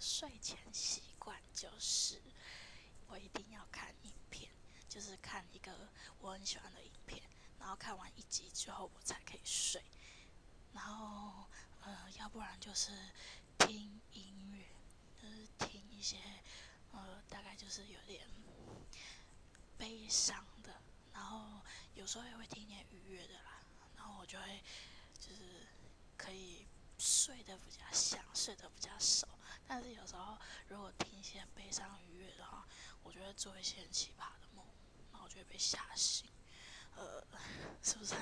睡前习惯就是我一定要看影片，就是看一个我很喜欢的影片，然后看完一集之后我才可以睡。然后呃，要不然就是听音乐，就是听一些呃，大概就是有点悲伤的，然后有时候也会听点愉悦的啦。然后我就会就是可以睡得比较香，但是有时候如果听一些悲伤愉悦的话，我就会做一些很奇葩的梦，然后就会被吓醒。呃，是不是？